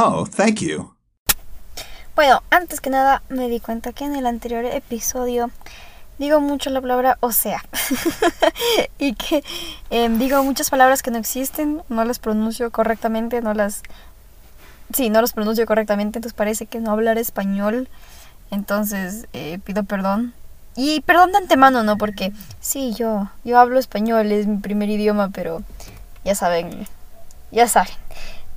Oh, thank you. Bueno, antes que nada me di cuenta que en el anterior episodio digo mucho la palabra o sea y que em, digo muchas palabras que no existen, no las pronuncio correctamente, no las... Sí, no las pronuncio correctamente, entonces parece que no hablar español, entonces eh, pido perdón. Y perdón de antemano, ¿no? Porque sí, yo, yo hablo español, es mi primer idioma, pero ya saben, ya saben.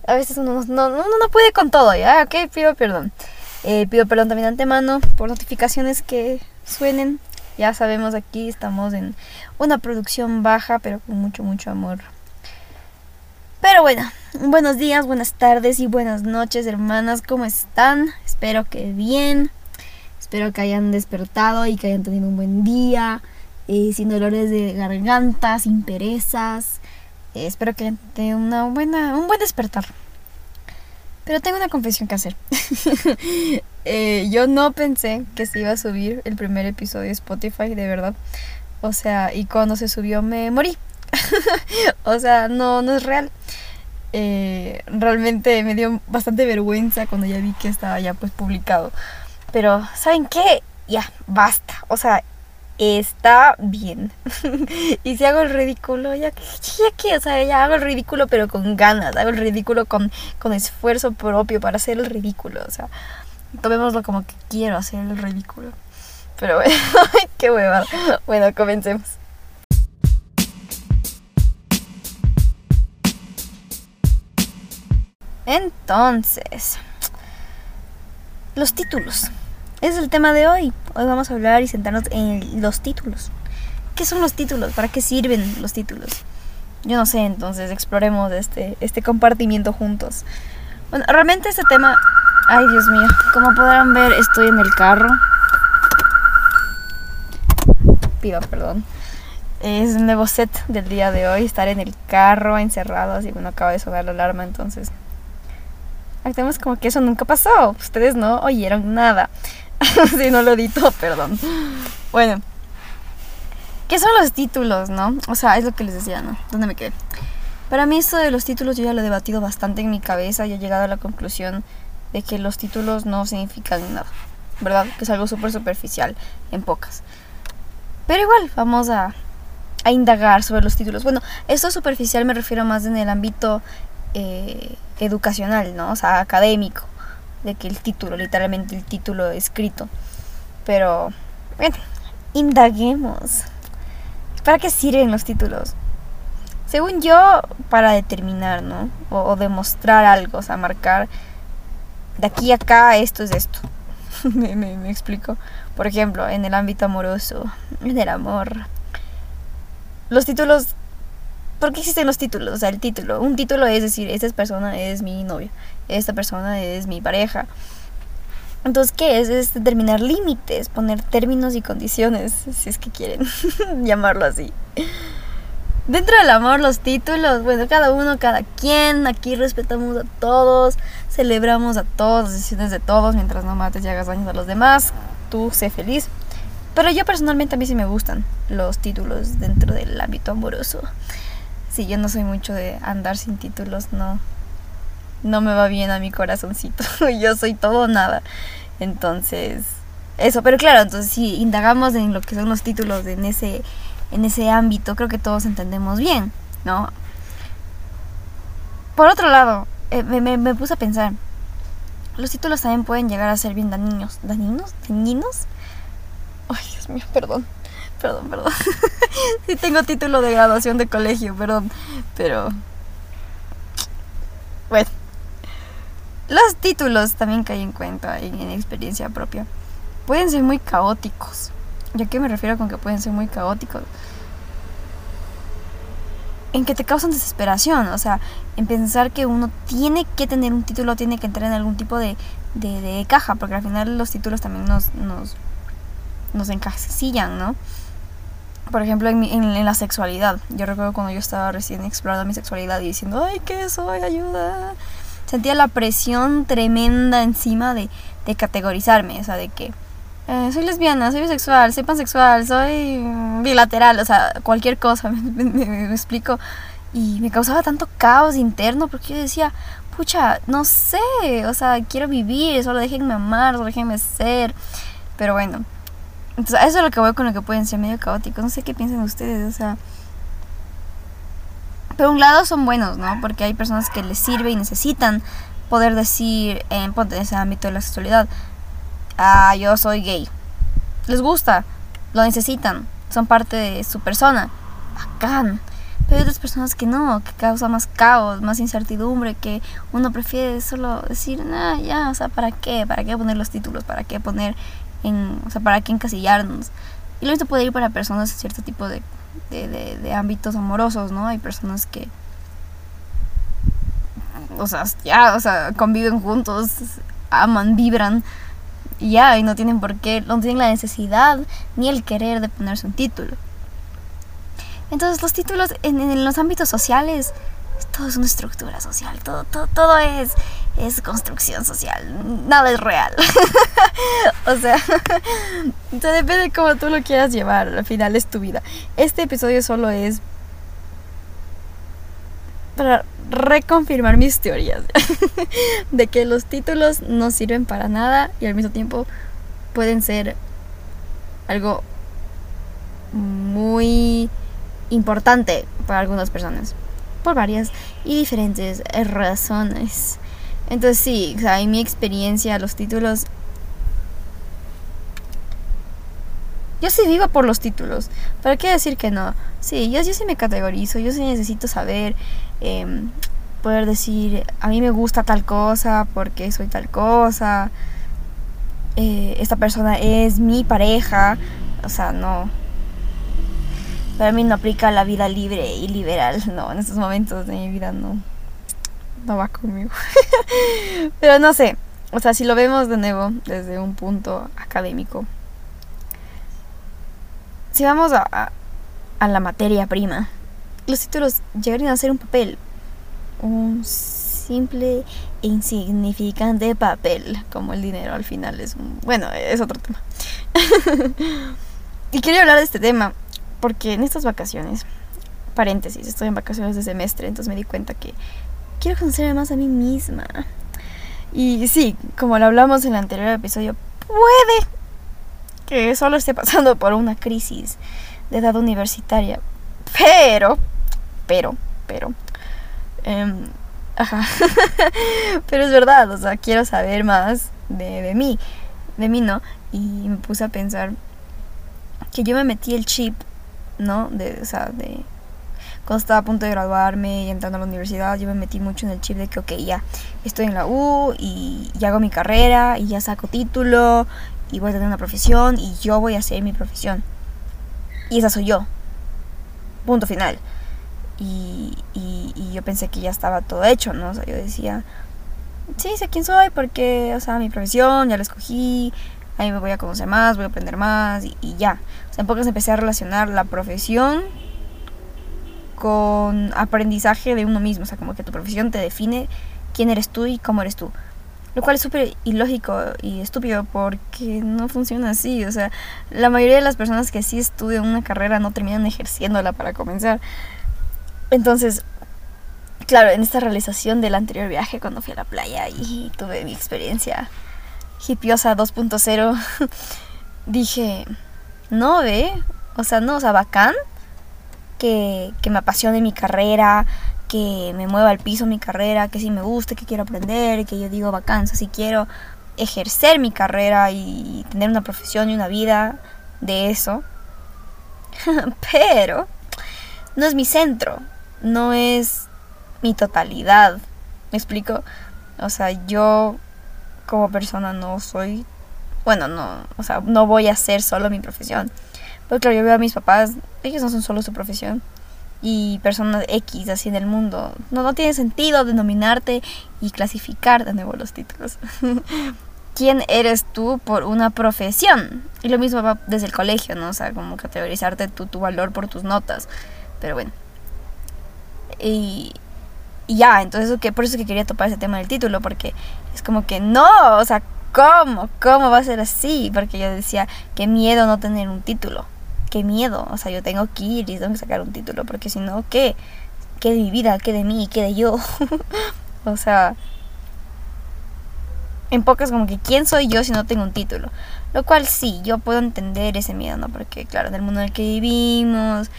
A veces uno no, puede con todo, ¿ya? Ok, pido perdón. Eh, pido perdón también antemano por notificaciones que suenen. Ya sabemos aquí estamos en una producción baja, pero con mucho, mucho amor. Pero bueno, buenos días, buenas tardes y buenas noches, hermanas. ¿Cómo están? Espero que bien. Espero que hayan despertado y que hayan tenido un buen día. Eh, sin dolores de garganta, sin perezas. Espero que tenido una buena, un buen despertar. Pero tengo una confesión que hacer. Eh, yo no pensé que se iba a subir el primer episodio de Spotify, de verdad. O sea, y cuando se subió me morí. o sea, no, no es real. Eh, realmente me dio bastante vergüenza cuando ya vi que estaba ya pues publicado. Pero, ¿saben qué? Ya, basta. O sea, está bien. y si hago el ridículo, ya que, ya que, o sea, ya hago el ridículo pero con ganas, hago el ridículo con, con esfuerzo propio para hacer el ridículo, o sea, tomémoslo como que quiero hacer el ridículo. Pero bueno, qué hueva. Bueno, comencemos. Entonces, los títulos es el tema de hoy. Hoy vamos a hablar y sentarnos en los títulos. ¿Qué son los títulos? ¿Para qué sirven los títulos? Yo no sé, entonces exploremos este, este compartimiento juntos. Bueno, realmente este tema... Ay, Dios mío. Como podrán ver, estoy en el carro. Pido perdón. Es un nuevo set del día de hoy. Estar en el carro, encerrado, así bueno, acaba de sonar la alarma, entonces... Actuemos como que eso nunca pasó. Ustedes no oyeron nada. si no lo edito, perdón. Bueno. ¿Qué son los títulos, no? O sea, es lo que les decía, ¿no? ¿Dónde me quedé? Para mí esto de los títulos yo ya lo he debatido bastante en mi cabeza y he llegado a la conclusión de que los títulos no significan nada, ¿verdad? Que es algo súper superficial en pocas. Pero igual, vamos a, a, indagar sobre los títulos. Bueno, esto superficial me refiero más en el ámbito eh, educacional, ¿no? O sea, académico de que el título, literalmente el título escrito. Pero, bueno, indaguemos. ¿Para qué sirven los títulos? Según yo, para determinar, ¿no? O, demostrar algo, o sea, marcar de aquí a acá esto es esto. me, me explico. Por ejemplo, en el ámbito amoroso, en el amor. Los títulos ¿Por qué existen los títulos? O sea, el título. Un título es decir, esta persona es mi novia, esta persona es mi pareja. Entonces, ¿qué es? Es determinar límites, poner términos y condiciones, si es que quieren llamarlo así. Dentro del amor, los títulos, bueno, cada uno, cada quien, aquí respetamos a todos, celebramos a todos, las decisiones de todos, mientras no mates y hagas daños a los demás, tú sé feliz. Pero yo personalmente a mí sí me gustan los títulos dentro del ámbito amoroso sí, yo no soy mucho de andar sin títulos, no. No me va bien a mi corazoncito. yo soy todo nada. Entonces, eso, pero claro, entonces si indagamos en lo que son los títulos en ese en ese ámbito, creo que todos entendemos bien, ¿no? Por otro lado, eh, me, me, me, puse a pensar, los títulos también pueden llegar a ser bien dañinos. ¿Dañinos? ¿Dañinos? Ay, Dios mío, perdón. Perdón, perdón. sí tengo título de graduación de colegio, perdón. Pero... Bueno. Los títulos también caen en cuenta en, en experiencia propia. Pueden ser muy caóticos. ¿Ya qué me refiero con que pueden ser muy caóticos? en que te causan desesperación, o sea, en pensar que uno tiene que tener un título, tiene que entrar en algún tipo de, de, de caja, porque al final los títulos también nos, nos, nos encasillan, ¿no? por ejemplo, en, la sexualidad. Yo recuerdo cuando yo estaba recién explorando mi sexualidad y diciendo, ay, ¿qué soy? Ayuda. Sentía la presión tremenda encima de, de categorizarme, o sea, de que eh, soy lesbiana, soy bisexual, soy pansexual, soy bilateral, o sea, cualquier cosa, me, explico. Y me causaba tanto caos interno porque yo decía, pucha, no sé, o sea, quiero vivir, solo déjenme amar, solo déjenme ser. Pero bueno, entonces eso es lo que voy con lo que pueden ser medio caóticos. No sé qué piensan ustedes, o sea. Por un lado son buenos, ¿no? Porque hay personas que les sirve y necesitan poder decir en, ese ámbito de la sexualidad, ah, yo soy gay. Les gusta, lo necesitan, son parte de su persona. Bacán. Pero hay otras personas que no, que causa más caos, más incertidumbre, que uno prefiere solo decir, nah, ya, o sea, ¿para qué? ¿Para qué poner los títulos? ¿Para qué poner en, o sea, ¿para qué encasillarnos? Y lo mismo puede ir para personas de cierto tipo de, de, de, ámbitos amorosos, ¿no? Hay personas que, o sea, ya, o sea, conviven juntos, aman, vibran, y ya, y no tienen por qué, no tienen la necesidad ni el querer de ponerse un título. Entonces los títulos en, los ámbitos sociales, todo es una estructura social, todo, todo, todo es, es construcción social, nada es real. o sea, depende de cómo tú lo quieras llevar, al final es tu vida. Este episodio solo es para reconfirmar mis teorías de que los títulos no sirven para nada y al mismo tiempo pueden ser algo muy importante para algunas personas por varias y diferentes razones. Entonces sí, o sea, en mi experiencia los títulos... Yo sí vivo por los títulos. ¿Para qué decir que no? Sí, yo, sí me categorizo, yo sí necesito saber, em, poder decir, a mí me gusta tal cosa porque soy tal cosa. Eh, esta persona es mi pareja. O sea, no, para mí no aplica la vida libre y liberal, no, en estos momentos de mi vida no, no va conmigo. Pero no sé, o sea, si lo vemos de nuevo desde un punto académico, si vamos a, a, la materia prima, los títulos llegarían a ser un papel, un simple e insignificante papel, como el dinero al final es un, bueno, es otro tema. y quería hablar de este tema porque en estas vacaciones, paréntesis, estoy en vacaciones de semestre, entonces me di cuenta que quiero conocerme más a mí misma. Y sí, como lo hablamos en el anterior episodio, puede que solo esté pasando por una crisis de edad universitaria. Pero, pero, pero, eh, ajá, pero es verdad, o sea, quiero saber más de mí, de mí, ¿no? Y me puse a pensar que yo me metí el chip ¿no? De, o sea, de cuando estaba a punto de graduarme y entrando a la universidad, yo me metí mucho en el chip de que, ok, ya, estoy en la U y, ya hago mi carrera y ya saco título y voy a tener una profesión y yo voy a hacer mi profesión. Y esa soy yo. Punto final. Y, y, y yo pensé que ya estaba todo hecho, ¿no? O sea, yo decía, sí, sé quién soy porque, o sea, mi profesión ya la escogí, ahí me voy a conocer más, voy a aprender más y, ya. O sea, en pocas empecé a relacionar la profesión con aprendizaje de uno mismo. O sea, como que tu profesión te define quién eres tú y cómo eres tú. Lo cual es súper ilógico y estúpido porque no funciona así. O sea, la mayoría de las personas que sí estudian una carrera no terminan ejerciéndola para comenzar. Entonces, claro, en esta realización del anterior viaje cuando fui a la playa y tuve mi experiencia hipiosa 2.0, dije, no, ve, o sea, no, o sea, bacán que, me apasione mi carrera, que me mueva al piso mi carrera, que sí me guste, que quiero aprender, que yo digo sea, si quiero ejercer mi carrera y tener una profesión y una vida de eso. Pero no es mi centro, no es mi totalidad. ¿Me explico? O sea, yo como persona no soy, bueno, no, o sea, no voy a hacer solo mi profesión. Claro, yo veo a mis papás, ellos no son solo su profesión. Y personas X así en el mundo. No, no tiene sentido denominarte y clasificar de nuevo los títulos. ¿Quién eres tú por una profesión? Y lo mismo va desde el colegio, ¿no? O sea, como categorizarte tu, valor por tus notas. Pero bueno. Y, y ya, entonces que por eso que quería topar ese tema del título, porque es como que no, o sea, ¿cómo? ¿Cómo va a ser así? Porque yo decía, qué miedo no tener un título, qué miedo, o sea, yo tengo que ir y tengo que sacar un título, porque si no, ¿qué? ¿Qué de mi vida? ¿Qué de mí? ¿Qué de yo? O sea, en pocas como que quién soy yo si no tengo un título. Lo cual sí, yo puedo entender ese miedo, ¿no? Porque claro, en el mundo en el que vivimos,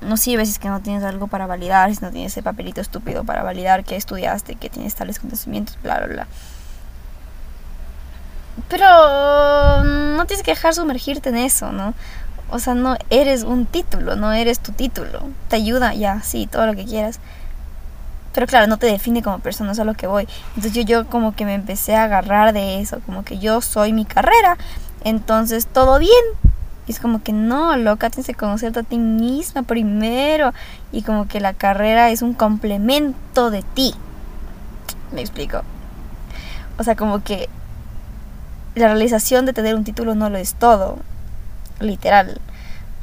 no sirve si es que no tienes algo para validar, si no tienes ese papelito estúpido para validar que estudiaste, que tienes tales conocimientos, bla, bla, bla. Pero no tienes que dejar sumergirte en eso, ¿no? O sea, no eres un título, no eres tu título. Te ayuda, ya, sí, todo lo que quieras. Pero claro, no te define como persona, eso es a lo que voy. Entonces yo, yo como que me empecé a agarrar de eso, como que yo soy mi carrera, entonces todo bien. Y es como que no, loca, tienes que conocerte a ti misma primero. Y como que la carrera es un complemento de ti. Me explico. O sea, como que la realización de tener un título no lo es todo, literal.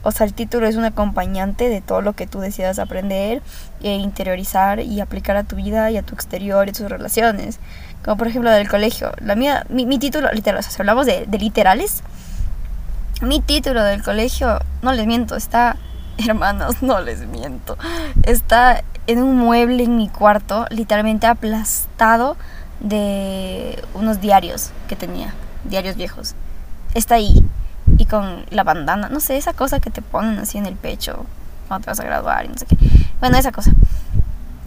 O sea, el título es un acompañante de todo lo que tú decidas aprender e interiorizar y aplicar a tu vida y a tu exterior y tus relaciones. Como por ejemplo del colegio. La mía, mi, título, literal, o sea, si hablamos de, de literales, mi título del colegio, no les miento, está, hermanos, no les miento, está en un mueble en mi cuarto, literalmente aplastado de unos diarios que tenía diarios viejos. Está ahí. Y con la bandana, no sé, esa cosa que te ponen así en el pecho cuando te vas a graduar y no sé qué. Bueno, esa cosa.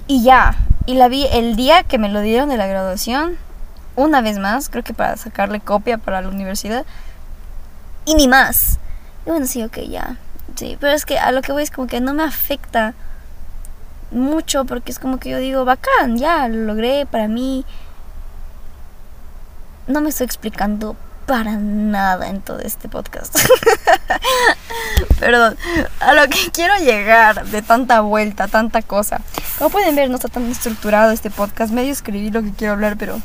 Y ya. Y la vi el día que me lo dieron de la graduación. Una vez más, creo que para sacarle copia para la universidad. Y ni más. Y bueno, sí, ok, ya. Sí, pero es que a lo que voy es como que no me afecta mucho porque es como que yo digo, bacán, ya, lo logré para mí no me estoy explicando para nada en todo este podcast. Perdón, a lo que quiero llegar de tanta vuelta, tanta cosa. Como pueden ver, no está tan estructurado este podcast. Medio escribí lo que quiero hablar, pero.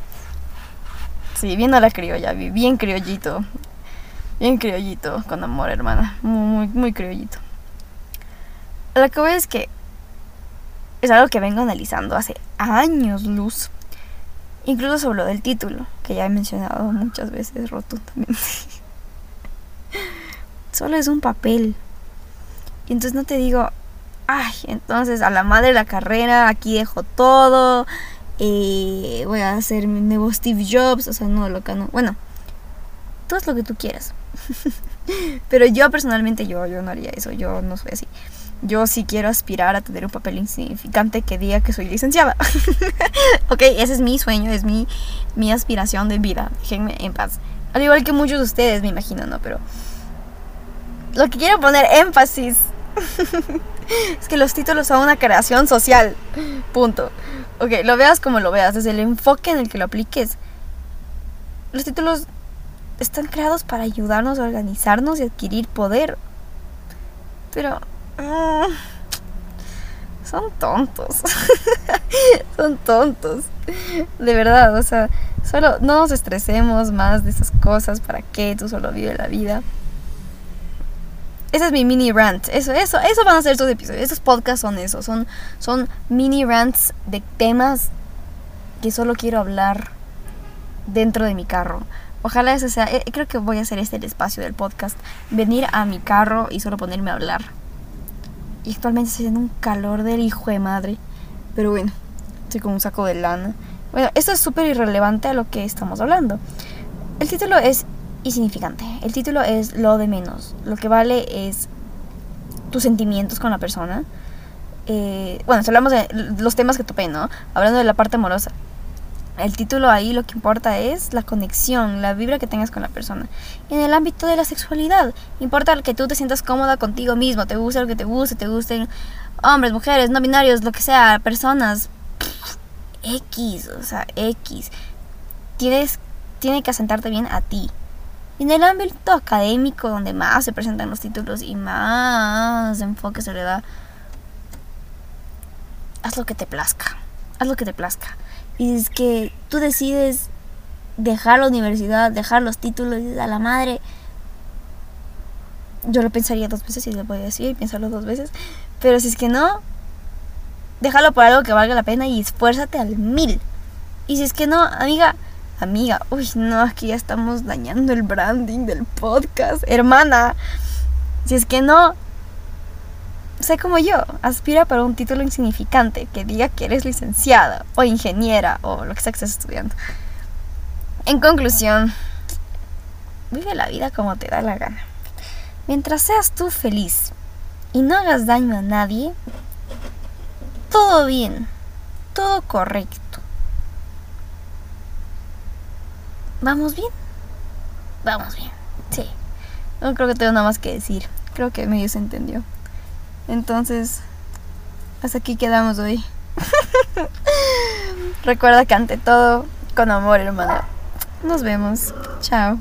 Sí, bien a la criolla, bien criollito. Bien criollito, con amor, hermana. Muy, muy, muy criollito. Lo que voy es que es algo que vengo analizando hace años, luz. Incluso sobre lo del título, que ya he mencionado muchas veces rotundamente. Solo es un papel. Y entonces no te digo, ay, entonces a la madre la carrera, aquí dejo todo, eh, voy a hacer mi nuevo Steve Jobs, o sea, no, loca, no. Bueno, todo es lo que tú quieras. Pero yo personalmente, yo, yo no haría eso, yo no soy así yo sí quiero aspirar a tener un papel insignificante que diga que soy licenciada. ok, ese es mi sueño, es mi, mi aspiración de vida. Déjenme en paz. Al igual que muchos de ustedes, me imagino, ¿no? Pero lo que quiero poner énfasis es que los títulos son una creación social. Punto. Ok, lo veas como lo veas, desde el enfoque en el que lo apliques. Los títulos están creados para ayudarnos a organizarnos y adquirir poder. Pero Mm. son tontos. son tontos. De verdad, o sea, solo no nos estresemos más de esas cosas. ¿Para qué? Tú solo vive la vida. Ese es mi mini rant. Eso, eso, eso van a ser estos episodios. Estos podcasts son eso. Son, son mini rants de temas que solo quiero hablar dentro de mi carro. Ojalá ese sea. Eh, creo que voy a hacer este el espacio del podcast. Venir a mi carro y solo ponerme a hablar y actualmente estoy haciendo un calor del hijo de madre. Pero bueno, estoy con un saco de lana. Bueno, esto es súper irrelevante a lo que estamos hablando. El título es insignificante. El título es lo de menos. Lo que vale es tus sentimientos con la persona. Eh, bueno, si hablamos de los temas que topé, ¿no? Hablando de la parte amorosa el título ahí lo que importa es la conexión, la vibra que tengas con la persona. en el ámbito de la sexualidad, importa que tú te sientas cómoda contigo mismo, te guste lo que te guste, te gusten hombres, mujeres, no binarios, lo que sea, personas. X, o sea, X. Tienes, tiene que asentarte bien a ti. En el ámbito académico, donde más se presentan los títulos y más enfoque se le da, haz lo que te plazca. Haz lo que te plazca y es que tú decides dejar la universidad, dejar los títulos a la madre, yo lo pensaría dos veces y le voy a decir, piénsalo dos veces, pero si es que no, déjalo por algo que valga la pena y esfuérzate al mil. Y si es que no, amiga, amiga, uy, no, aquí ya estamos dañando el branding del podcast, hermana. Si es que no, sé como yo, aspira para un título insignificante que diga que eres licenciada o ingeniera o lo que sea que estés estudiando. En conclusión, vive la vida como te da la gana. Mientras seas tú feliz y no hagas daño a nadie, todo bien, todo correcto. ¿Vamos bien? Vamos bien, sí. No creo que tengo nada más que decir. Creo que medio se entendió. Entonces, hasta aquí quedamos hoy. Recuerda que ante todo, con amor, hermana. Nos vemos. Chao.